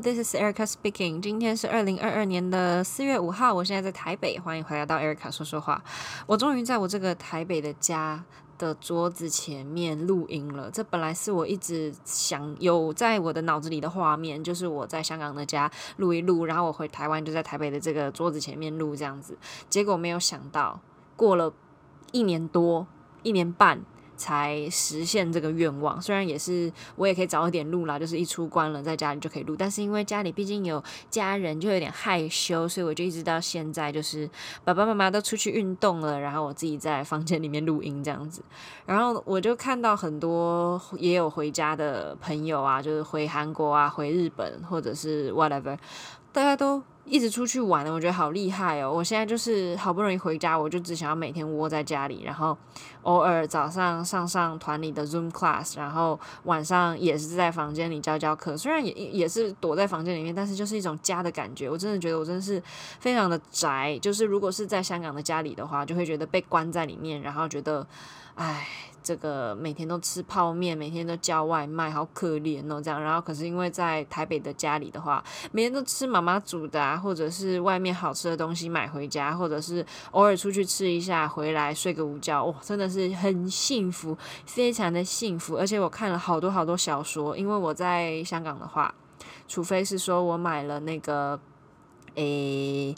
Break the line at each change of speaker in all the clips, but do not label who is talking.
this is Erica speaking。今天是二零二二年的四月五号，我现在在台北，欢迎回来到 Erica 说说话。我终于在我这个台北的家的桌子前面录音了。这本来是我一直想有在我的脑子里的画面，就是我在香港的家录一录，然后我回台湾就在台北的这个桌子前面录这样子。结果没有想到，过了一年多，一年半。才实现这个愿望，虽然也是我也可以早一点录啦，就是一出关了，在家里就可以录，但是因为家里毕竟有家人，就有点害羞，所以我就一直到现在，就是爸爸妈妈都出去运动了，然后我自己在房间里面录音这样子，然后我就看到很多也有回家的朋友啊，就是回韩国啊，回日本或者是 whatever，大家都。一直出去玩，我觉得好厉害哦！我现在就是好不容易回家，我就只想要每天窝在家里，然后偶尔早上上上团里的 Zoom class，然后晚上也是在房间里教教课。虽然也也是躲在房间里面，但是就是一种家的感觉。我真的觉得我真的是非常的宅。就是如果是在香港的家里的话，就会觉得被关在里面，然后觉得，唉。这个每天都吃泡面，每天都叫外卖，好可怜哦，这样。然后可是因为在台北的家里的话，每天都吃妈妈煮的啊，或者是外面好吃的东西买回家，或者是偶尔出去吃一下，回来睡个午觉，哇，真的是很幸福，非常的幸福。而且我看了好多好多小说，因为我在香港的话，除非是说我买了那个。诶，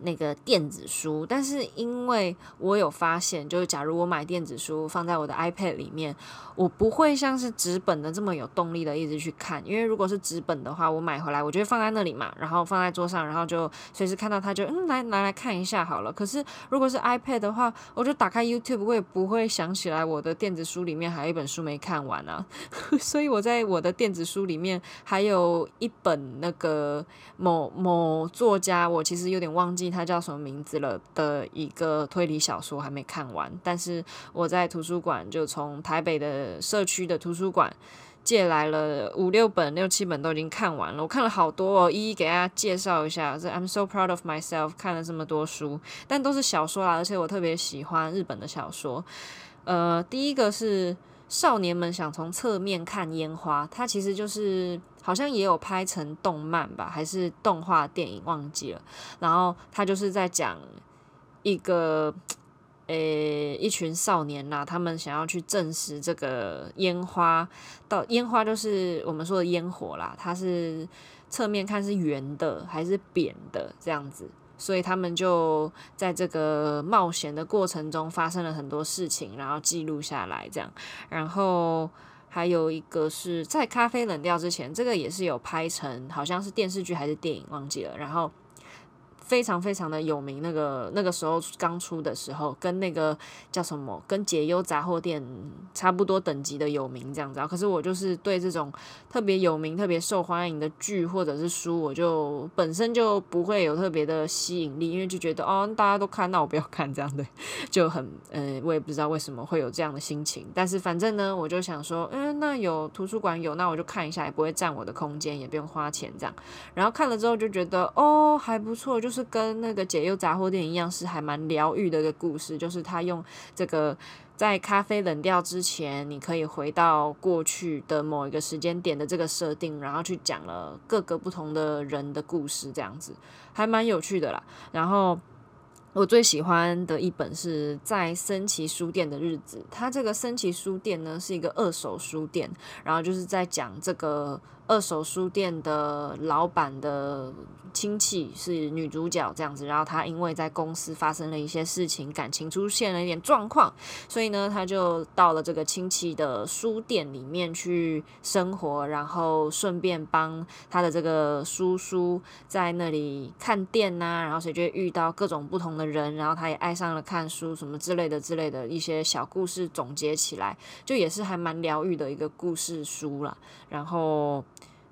那个电子书，但是因为我有发现，就是假如我买电子书放在我的 iPad 里面，我不会像是纸本的这么有动力的一直去看。因为如果是纸本的话，我买回来我就会放在那里嘛，然后放在桌上，然后就随时看到它就嗯，来拿来看一下好了。可是如果是 iPad 的话，我就打开 YouTube，我也不会想起来我的电子书里面还有一本书没看完啊。所以我在我的电子书里面还有一本那个某某作。作家，我其实有点忘记他叫什么名字了的一个推理小说还没看完，但是我在图书馆就从台北的社区的图书馆借来了五六本、六七本都已经看完了。我看了好多哦，一一给大家介绍一下。这 I'm so proud of myself，看了这么多书，但都是小说啦，而且我特别喜欢日本的小说。呃，第一个是。少年们想从侧面看烟花，它其实就是好像也有拍成动漫吧，还是动画电影忘记了。然后他就是在讲一个，呃、一群少年呐，他们想要去证实这个烟花，到烟花就是我们说的烟火啦，它是侧面看是圆的还是扁的这样子。所以他们就在这个冒险的过程中发生了很多事情，然后记录下来这样。然后还有一个是在咖啡冷掉之前，这个也是有拍成，好像是电视剧还是电影，忘记了。然后。非常非常的有名，那个那个时候刚出的时候，跟那个叫什么，跟解忧杂货店差不多等级的有名这样子。可是我就是对这种特别有名、特别受欢迎的剧或者是书，我就本身就不会有特别的吸引力，因为就觉得哦，大家都看，那我不要看这样的，就很嗯、呃，我也不知道为什么会有这样的心情。但是反正呢，我就想说，嗯，那有图书馆有，那我就看一下，也不会占我的空间，也不用花钱这样。然后看了之后就觉得哦，还不错，就是。跟那个解忧杂货店一样，是还蛮疗愈的一个故事。就是他用这个在咖啡冷掉之前，你可以回到过去的某一个时间点的这个设定，然后去讲了各个不同的人的故事，这样子还蛮有趣的啦。然后我最喜欢的一本是在森崎书店的日子。它这个森崎书店呢，是一个二手书店，然后就是在讲这个。二手书店的老板的亲戚是女主角这样子，然后她因为在公司发生了一些事情，感情出现了一点状况，所以呢，她就到了这个亲戚的书店里面去生活，然后顺便帮她的这个叔叔在那里看店呐、啊，然后所以就遇到各种不同的人，然后她也爱上了看书什么之类的之类的一些小故事，总结起来就也是还蛮疗愈的一个故事书啦，然后。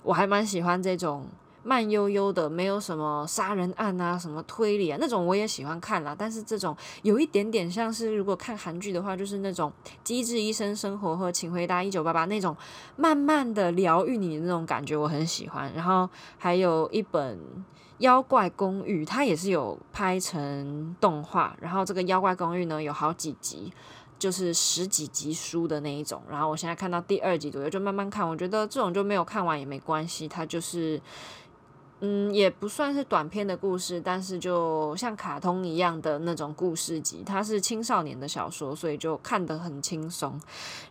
我还蛮喜欢这种慢悠悠的，没有什么杀人案啊，什么推理啊那种，我也喜欢看啦。但是这种有一点点像是，如果看韩剧的话，就是那种《机智医生生活》和《请回答一九八八》那种慢慢的疗愈你的那种感觉，我很喜欢。然后还有一本《妖怪公寓》，它也是有拍成动画。然后这个《妖怪公寓》呢，有好几集。就是十几集书的那一种，然后我现在看到第二集左右，就慢慢看。我觉得这种就没有看完也没关系，它就是嗯，也不算是短篇的故事，但是就像卡通一样的那种故事集，它是青少年的小说，所以就看得很轻松。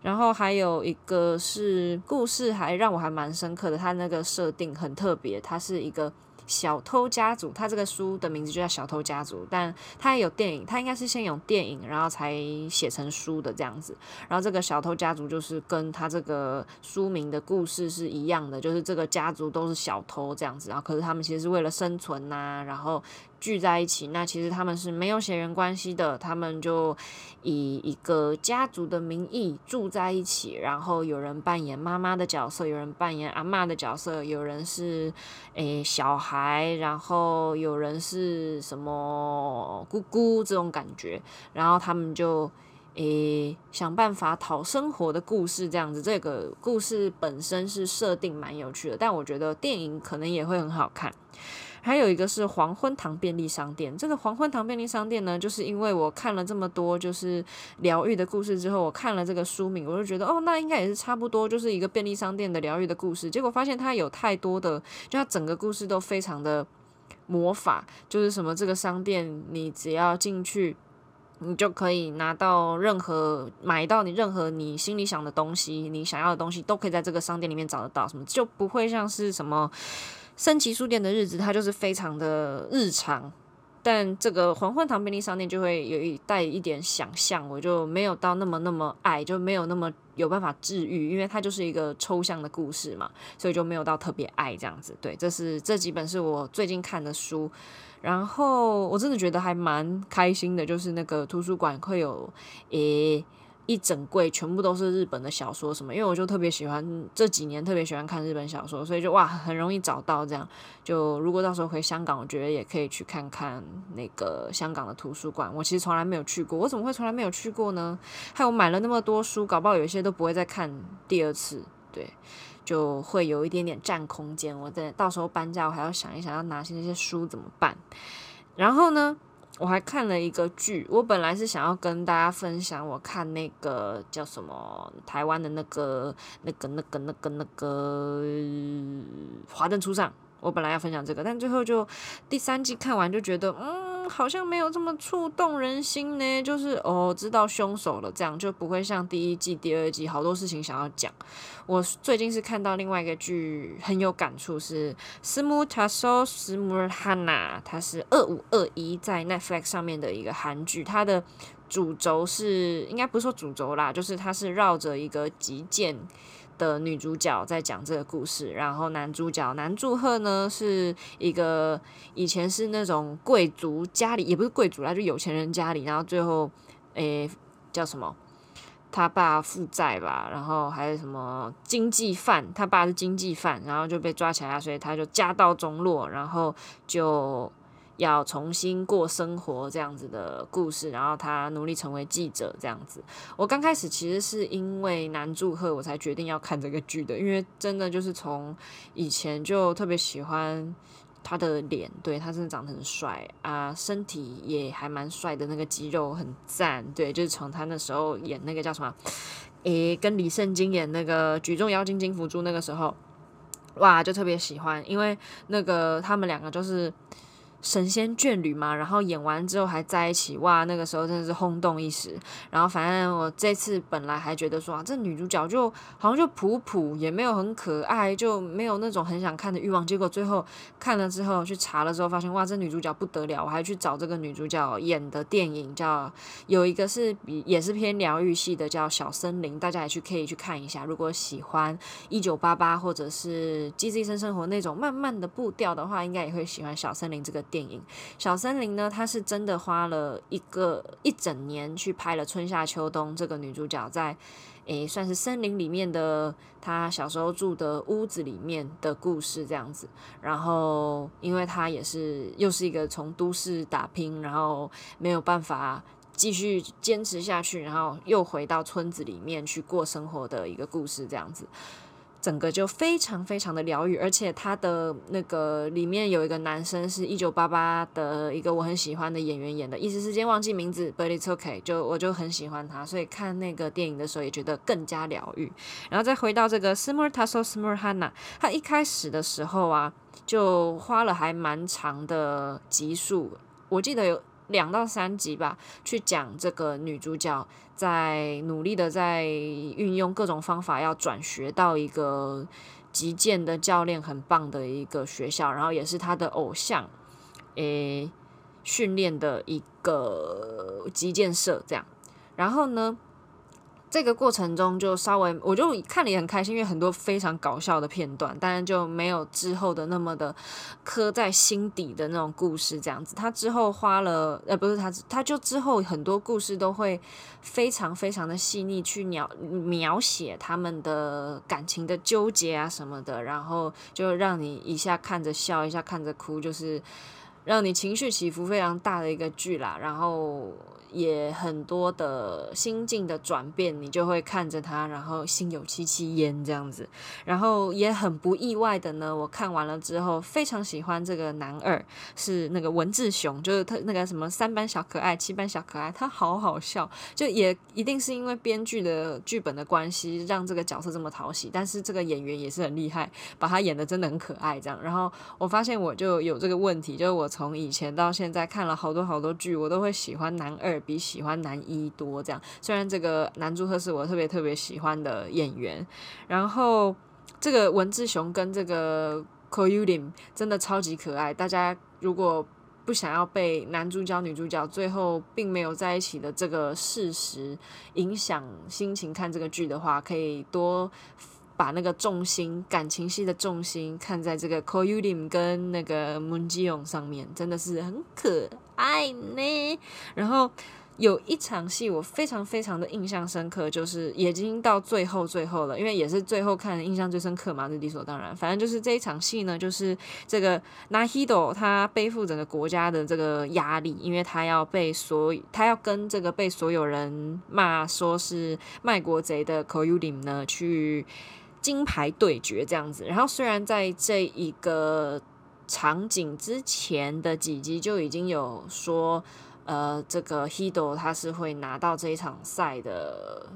然后还有一个是故事，还让我还蛮深刻的，它那个设定很特别，它是一个。小偷家族，他这个书的名字就叫《小偷家族》，但他也有电影，他应该是先有电影，然后才写成书的这样子。然后这个小偷家族就是跟他这个书名的故事是一样的，就是这个家族都是小偷这样子。然后可是他们其实是为了生存呐、然后。聚在一起，那其实他们是没有血缘关系的，他们就以一个家族的名义住在一起，然后有人扮演妈妈的角色，有人扮演阿嬷的角色，有人是诶、小孩，然后有人是什么姑姑这种感觉，然后他们就诶、想办法讨生活的故事这样子。这个故事本身是设定蛮有趣的，但我觉得电影可能也会很好看。还有一个是黄昏堂便利商店。这个黄昏堂便利商店呢，就是因为我看了这么多就是疗愈的故事之后，我看了这个书名，我就觉得哦，那应该也是差不多，就是一个便利商店的疗愈的故事。结果发现它有太多的，就它整个故事都非常的魔法，就是什么这个商店，你只要进去，你就可以拿到任何买到你任何你心里想的东西，你想要的东西都可以在这个商店里面找得到，什么就不会像是什么。升级书店的日子，它就是非常的日常，但这个黄昏堂便利商店就会有一带一点想象，我就没有到那么那么爱，就没有那么有办法治愈，因为它就是一个抽象的故事嘛，所以就没有到特别爱这样子。对，这是这几本是我最近看的书，然后我真的觉得还蛮开心的，就是那个图书馆会有诶。一整柜全部都是日本的小说，什么？因为我就特别喜欢这几年特别喜欢看日本小说，所以就哇，很容易找到这样。就如果到时候回香港，我觉得也可以去看看那个香港的图书馆。我其实从来没有去过，我怎么会从来没有去过呢？还有买了那么多书，搞不好有一些都不会再看第二次，对，就会有一点点占空间。我在到时候搬家，我还要想一想要拿些那些书怎么办。然后呢？我还看了一个剧，我本来是想要跟大家分享，我看那个叫什么台湾的那个、那个、那个、那个、那个《华灯初上》，我本来要分享这个，但最后就第三季看完就觉得，嗯。好像没有这么触动人心呢，就是哦，知道凶手了，这样就不会像第一季、第二季好多事情想要讲。我最近是看到另外一个剧很有感触，是《斯姆塔索斯姆尔哈娜》，它是二五二一在 Netflix 上面的一个韩剧，它的主轴是应该不是说主轴啦，就是它是绕着一个击剑。的女主角在讲这个故事，然后男主角南柱赫呢是一个以前是那种贵族家里，也不是贵族啦，就有钱人家里，然后最后诶叫什么，他爸负债吧，然后还有什么经济犯，他爸是经济犯，然后就被抓起来，所以他就家道中落，然后就。要重新过生活这样子的故事，然后他努力成为记者这样子。我刚开始其实是因为南柱赫我才决定要看这个剧的，因为真的就是从以前就特别喜欢他的脸，对，他真的长得很帅啊，身体也还蛮帅的，那个肌肉很赞，对，就是从他那时候演那个叫什么，诶，跟李圣经演那个举重妖精金福珠那个时候，哇，就特别喜欢，因为那个他们两个就是。神仙眷侣嘛，然后演完之后还在一起，哇，那个时候真的是轰动一时。然后反正我这次本来还觉得说啊，这女主角就好像就普普，也没有很可爱，就没有那种很想看的欲望。结果最后看了之后去查了之后，发现哇，这女主角不得了。我还去找这个女主角演的电影，叫有一个是比也是偏疗愈系的，叫《小森林》，大家也去可以去看一下。如果喜欢一九八八或者是《机智医生生活》那种慢慢的步调的话，应该也会喜欢《小森林》这个。电影《小森林》呢，她是真的花了一个一整年去拍了春夏秋冬。这个女主角在诶，算是森林里面的她小时候住的屋子里面的故事这样子。然后，因为她也是又是一个从都市打拼，然后没有办法继续坚持下去，然后又回到村子里面去过生活的一个故事这样子。整个就非常非常的疗愈，而且他的那个里面有一个男生是一九八八的一个我很喜欢的演员演的，一时之间忘记名字，but it's okay，就我就很喜欢他，所以看那个电影的时候也觉得更加疗愈。然后再回到这个 Semur Taso Semur Hana，他一开始的时候啊，就花了还蛮长的集数，我记得有。两到三集吧，去讲这个女主角在努力的在运用各种方法，要转学到一个击剑的教练很棒的一个学校，然后也是他的偶像，诶，训练的一个击剑社这样，然后呢，这个过程中就稍微，我就看了也很开心，因为很多非常搞笑的片段，当然就没有之后的那么的刻在心底的那种故事这样子。他之后花了，呃，不是他，他就之后很多故事都会非常非常的细腻去描描写他们的感情的纠结啊什么的，然后就让你一下看着笑，一下看着哭，就是让你情绪起伏非常大的一个剧啦，然后。也很多的心境的转变，你就会看着他，然后心有戚戚焉这样子，然后也很不意外的呢。我看完了之后，非常喜欢这个男二，是那个文志雄，就是他那个什么三班小可爱、七班小可爱，他好好笑，就也一定是因为编剧的剧本的关系，让这个角色这么讨喜。但是这个演员也是很厉害，把他演的真的很可爱这样。然后我发现我就有这个问题，就是我从以前到现在看了好多好多剧，我都会喜欢男二。比喜欢男一多这样，虽然这个男主角是我特别特别喜欢的演员，然后这个文志雄跟这个 Ko Yu-lim 真的超级可爱。大家如果不想要被男主角女主角最后并没有在一起的这个事实影响心情看这个剧的话，可以多把那个重心感情戏的重心看在这个 Ko Yu-lim 跟那个 Moon Ji-young 上面，真的是很可爱呢。然后。有一场戏我非常非常的印象深刻，就是已经到最后最后了，因为也是最后看印象最深刻嘛，是理所当然。反正就是这一场戏呢，就是这个 Nahido 他背负整个国家的这个压力，因为他要被所他要跟这个被所有人骂说是卖国贼的 Ko Yu-lim 呢去金牌对决这样子。然后虽然在这一个场景之前的几集就已经有说。呃，这个 Hido 他是会拿到这一场赛的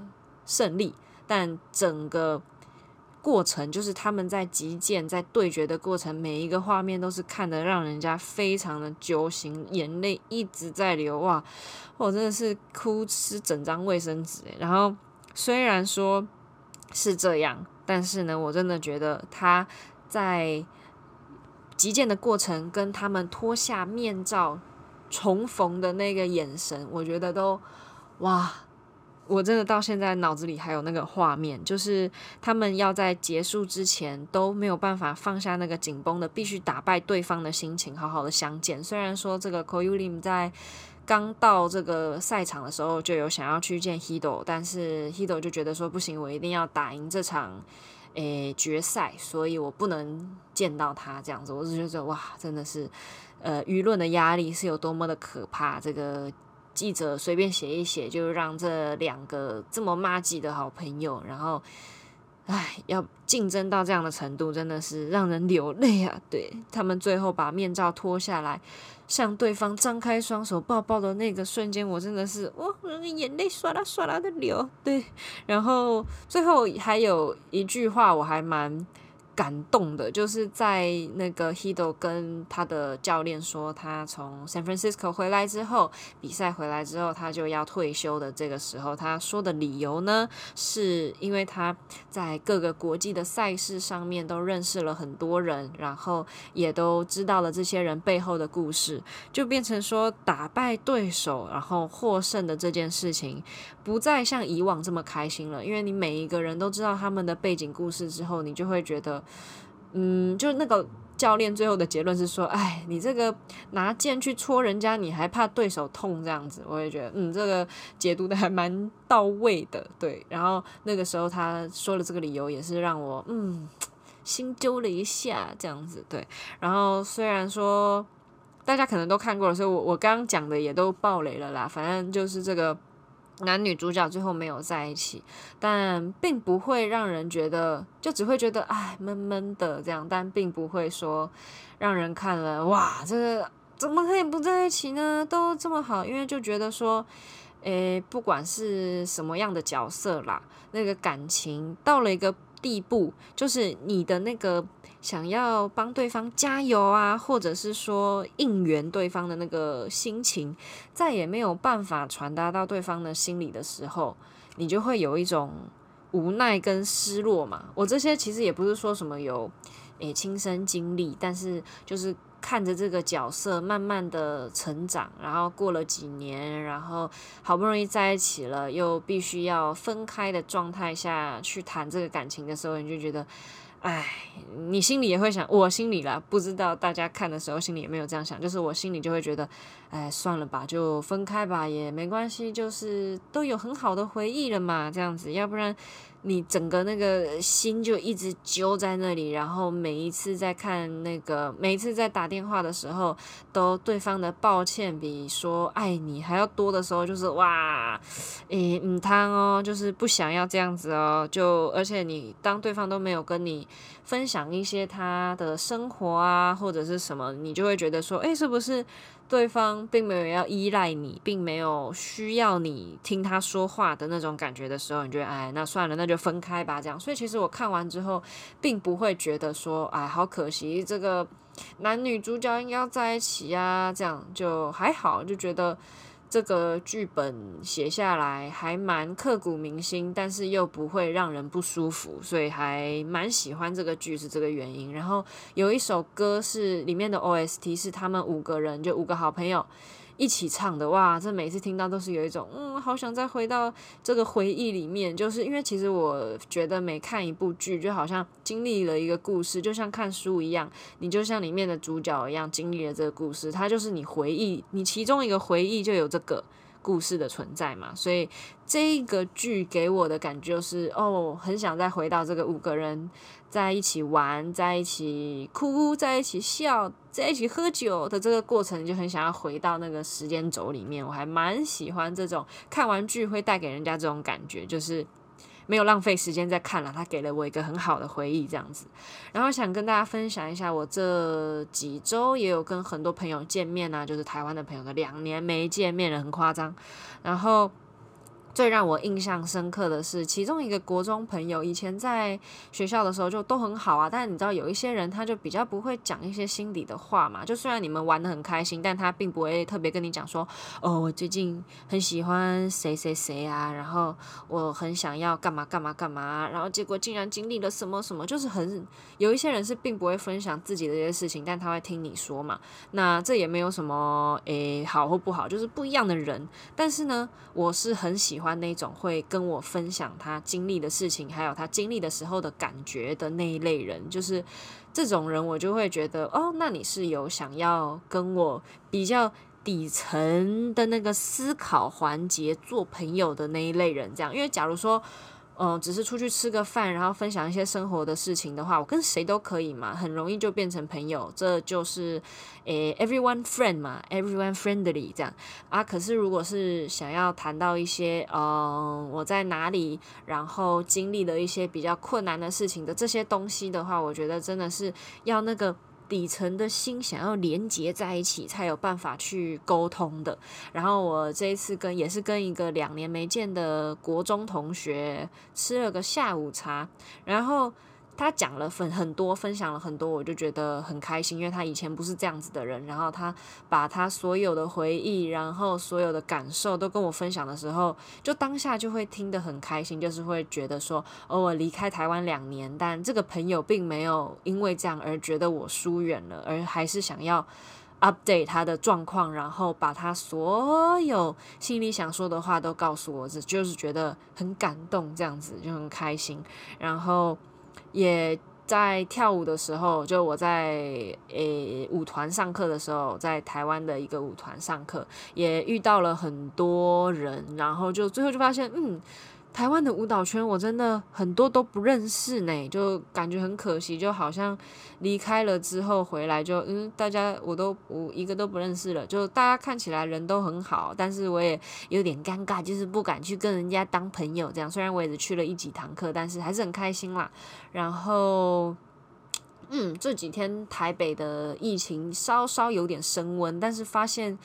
胜利，但整个过程就是他们在击剑、在对决的过程，每一个画面都是看得让人家非常的揪心，眼泪一直在流哇！我真的是哭湿整张卫生纸。然后虽然说是这样，但是呢，我真的觉得他在击剑的过程跟他们脱下面罩。重逢的那个眼神，我觉得都哇！我真的到现在脑子里还有那个画面，就是他们要在结束之前都没有办法放下那个紧绷的必须打败对方的心情，好好的相见。虽然说这个 Ko Yu-lim 在刚到这个赛场的时候就有想要去见 Hido，但是 Hido 就觉得说不行，我一定要打赢这场诶决赛，所以我不能见到他这样子。我就觉得哇，真的是。呃，舆论的压力是有多么的可怕？这个记者随便写一写，就让这两个这么麻吉的好朋友，然后，唉，要竞争到这样的程度，真的是让人流泪啊！对，他们最后把面罩脱下来，向对方张开双手抱抱的那个瞬间，我真的是哇，眼泪唰啦唰啦的流。对，然后最后还有一句话，我还蛮。感动的，就是在那个 Hido 跟他的教练说，他从 San Francisco 回来之后，比赛回来之后，他就要退休的这个时候，他说的理由呢，是因为他在各个国际的赛事上面都认识了很多人，然后也都知道了这些人背后的故事，就变成说打败对手，然后获胜的这件事情，不再像以往这么开心了，因为你每一个人都知道他们的背景故事之后，你就会觉得。嗯，就是那个教练最后的结论是说，哎，你这个拿剑去戳人家，你还怕对手痛这样子？我也觉得，嗯，这个解读的还蛮到位的，对。然后那个时候他说了这个理由，也是让我嗯心揪了一下这样子，对。然后虽然说大家可能都看过了，所以我我刚刚讲的也都爆雷了啦。反正就是这个。男女主角最后没有在一起，但并不会让人觉得，就只会觉得哎闷闷的这样，但并不会说让人看了哇，这个怎么可以不在一起呢？都这么好，因为就觉得说，诶，不管是什么样的角色啦，那个感情到了一个地步，就是你的那个。想要帮对方加油啊，或者是说应援对方的那个心情，再也没有办法传达到对方的心里的时候，你就会有一种无奈跟失落嘛。我这些其实也不是说什么有诶亲身经历，但是就是看着这个角色慢慢的成长，然后过了几年，然后好不容易在一起了，又必须要分开的状态下去谈这个感情的时候，你就觉得。哎，你心里也会想，我心里啦，不知道大家看的时候心里有没有这样想，就是我心里就会觉得，哎，算了吧，就分开吧，也没关系，就是都有很好的回忆了嘛，这样子，要不然。你整个那个心就一直揪在那里，然后每一次在看那个，每一次在打电话的时候，都对方的抱歉比说爱你还要多的时候，就是哇，诶，母汤哦，就是不想要这样子哦，就而且你当对方都没有跟你分享一些他的生活啊，或者是什么，你就会觉得说，诶，是不是？对方并没有要依赖你，并没有需要你听他说话的那种感觉的时候，你觉得哎，那算了，那就分开吧，这样。所以其实我看完之后，并不会觉得说，哎，好可惜，这个男女主角应该要在一起啊，这样就还好，就觉得。这个剧本写下来还蛮刻骨铭心，但是又不会让人不舒服，所以还蛮喜欢这个剧是这个原因。然后有一首歌是里面的 OST，是他们五个人就五个好朋友。一起唱的哇，这每次听到都是有一种嗯，好想再回到这个回忆里面。就是因为其实我觉得每看一部剧，就好像经历了一个故事，就像看书一样，你就像里面的主角一样经历了这个故事，它就是你回忆，你其中一个回忆就有这个故事的存在嘛。所以这个剧给我的感觉就是哦，很想再回到这个五个人。在一起玩，在一起哭，在一起笑，在一起喝酒的这个过程，就很想要回到那个时间轴里面。我还蛮喜欢这种看完剧会带给人家这种感觉，就是没有浪费时间在看了，他给了我一个很好的回忆这样子。然后想跟大家分享一下，我这几周也有跟很多朋友见面啊，就是台湾的朋友，的两年没见面了，很夸张。然后。最让我印象深刻的是，其中一个国中朋友，以前在学校的时候就都很好啊。但是你知道，有一些人他就比较不会讲一些心里的话嘛。就虽然你们玩的很开心，但他并不会特别跟你讲说：“哦，我最近很喜欢谁谁谁啊，然后我很想要干嘛干嘛干嘛。”然后结果竟然经历了什么什么，就是很有一些人是并不会分享自己的这些事情，但他会听你说嘛。那这也没有什么诶好或不好，就是不一样的人。但是呢，我是很喜欢。喜欢那种会跟我分享他经历的事情，还有他经历的时候的感觉的那一类人，就是这种人，我就会觉得哦，那你是有想要跟我比较底层的那个思考环节做朋友的那一类人，这样，因为假如说。嗯，只是出去吃个饭，然后分享一些生活的事情的话，我跟谁都可以嘛，很容易就变成朋友。这就是诶，everyone friend 嘛，everyone friendly 这样啊。可是如果是想要谈到一些嗯，我在哪里，然后经历了一些比较困难的事情的这些东西的话，我觉得真的是要那个。底层的心想要连接在一起，才有办法去沟通的。然后我这一次跟也是跟一个两年没见的国中同学吃了个下午茶，然后。他讲了很很多，分享了很多，我就觉得很开心，因为他以前不是这样子的人。然后他把他所有的回忆，然后所有的感受都跟我分享的时候，就当下就会听得很开心，就是会觉得说，哦，我离开台湾两年，但这个朋友并没有因为这样而觉得我疏远了，而还是想要 update 他的状况，然后把他所有心里想说的话都告诉我，这就是觉得很感动，这样子就很开心，然后。也在跳舞的时候，就我在诶、舞团上课的时候，在台湾的一个舞团上课，也遇到了很多人，然后就最后就发现，嗯，台湾的舞蹈圈，我真的很多都不认识呢，就感觉很可惜，就好像离开了之后回来就嗯，大家我都我一个都不认识了，就大家看起来人都很好，但是我也有点尴尬，就是不敢去跟人家当朋友这样。虽然我也只去了一几堂课，但是还是很开心啦。然后，嗯，这几天台北的疫情稍稍有点升温，但是发现。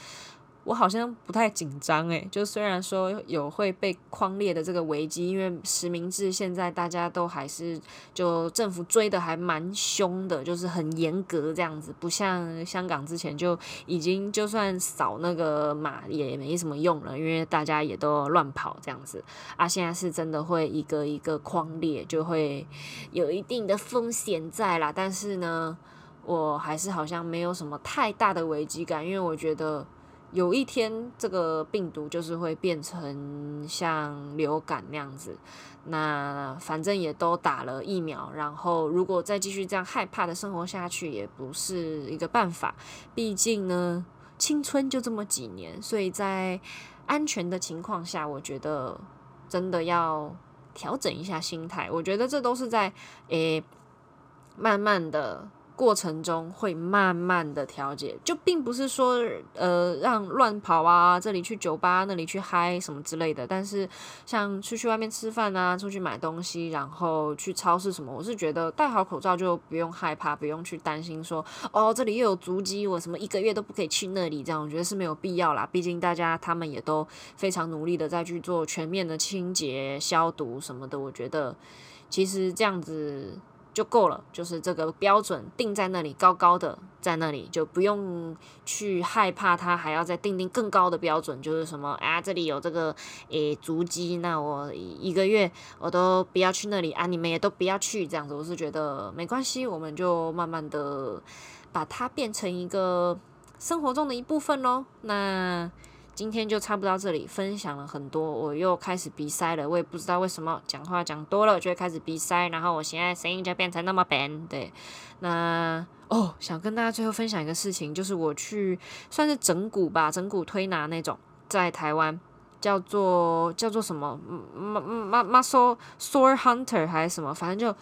我好像不太紧张诶，就虽然说有会被框列的这个危机，因为实名制现在大家都还是就政府追的还蛮凶的，就是很严格这样子，不像香港之前就已经就算扫那个码也没什么用了，因为大家也都乱跑这样子啊，现在是真的会一个一个框列，就会有一定的风险在啦。但是呢，我还是好像没有什么太大的危机感，因为我觉得。有一天，这个病毒就是会变成像流感那样子。那反正也都打了疫苗，然后如果再继续这样害怕的生活下去，也不是一个办法。毕竟呢，青春就这么几年，所以在安全的情况下，我觉得真的要调整一下心态。我觉得这都是在诶慢慢的。过程中会慢慢的调节，就并不是说呃让乱跑啊，这里去酒吧，那里去嗨什么之类的。但是像出去外面吃饭啊，出去买东西，然后去超市什么，我是觉得戴好口罩就不用害怕，不用去担心说哦这里又有足迹，我什么一个月都不可以去那里，这样我觉得是没有必要啦。毕竟大家他们也都非常努力的在去做全面的清洁消毒什么的，我觉得其实这样子。就够了，就是这个标准定在那里，高高的在那里，就不用去害怕它，还要再定定更高的标准，就是什么啊，这里有这个诶足迹，那我一个月我都不要去那里啊，你们也都不要去，这样子，我是觉得没关系，我们就慢慢的把它变成一个生活中的一部分喽。那。今天就差不多到这里，分享了很多，我又开始鼻塞了，我也不知道为什么讲话讲多了就会开始鼻塞，然后我现在声音就变成那么扁。对，那哦，想跟大家最后分享一个事情，就是我去算是整骨吧，整骨推拿那种，在台湾叫做叫做什么，muscle sore hunter 还是什么，反正就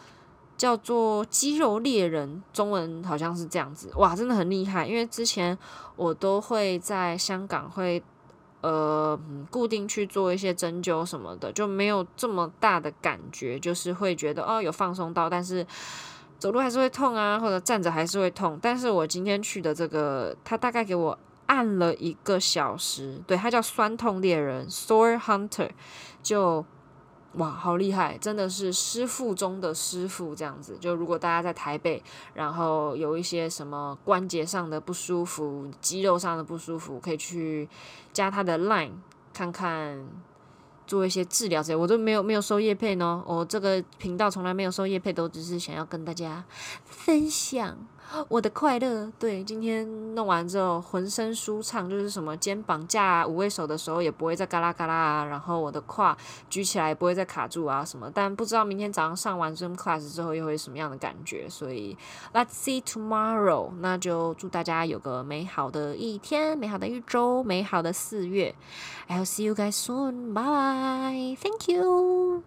叫做肌肉猎人，中文好像是这样子，哇，真的很厉害，因为之前我都会在香港会。呃，固定去做一些针灸什么的，就没有这么大的感觉，就是会觉得哦，有放松到，但是走路还是会痛啊，或者站着还是会痛。但是我今天去的这个，他大概给我按了一个小时，对，他叫酸痛猎人 （Sore Hunter），就。哇，好厉害！真的是师傅中的师傅这样子。就如果大家在台北，然后有一些什么关节上的不舒服、肌肉上的不舒服，可以去加他的 Line 看看，做一些治疗这些。我都没有没有收叶配呢，我这个频道从来没有收叶配，都只是想要跟大家分享。我的快乐，对，今天弄完之后浑身舒畅，就是什么肩膀架五位手的时候也不会再嘎啦嘎啦，然后我的胯举起来不会再卡住啊什么，但不知道明天早上上完 Zoom class 之后又会什么样的感觉，所以 Let's see tomorrow，那就祝大家有个美好的一天，美好的一周，美好的四月，I'll see you guys soon，bye bye，thank you。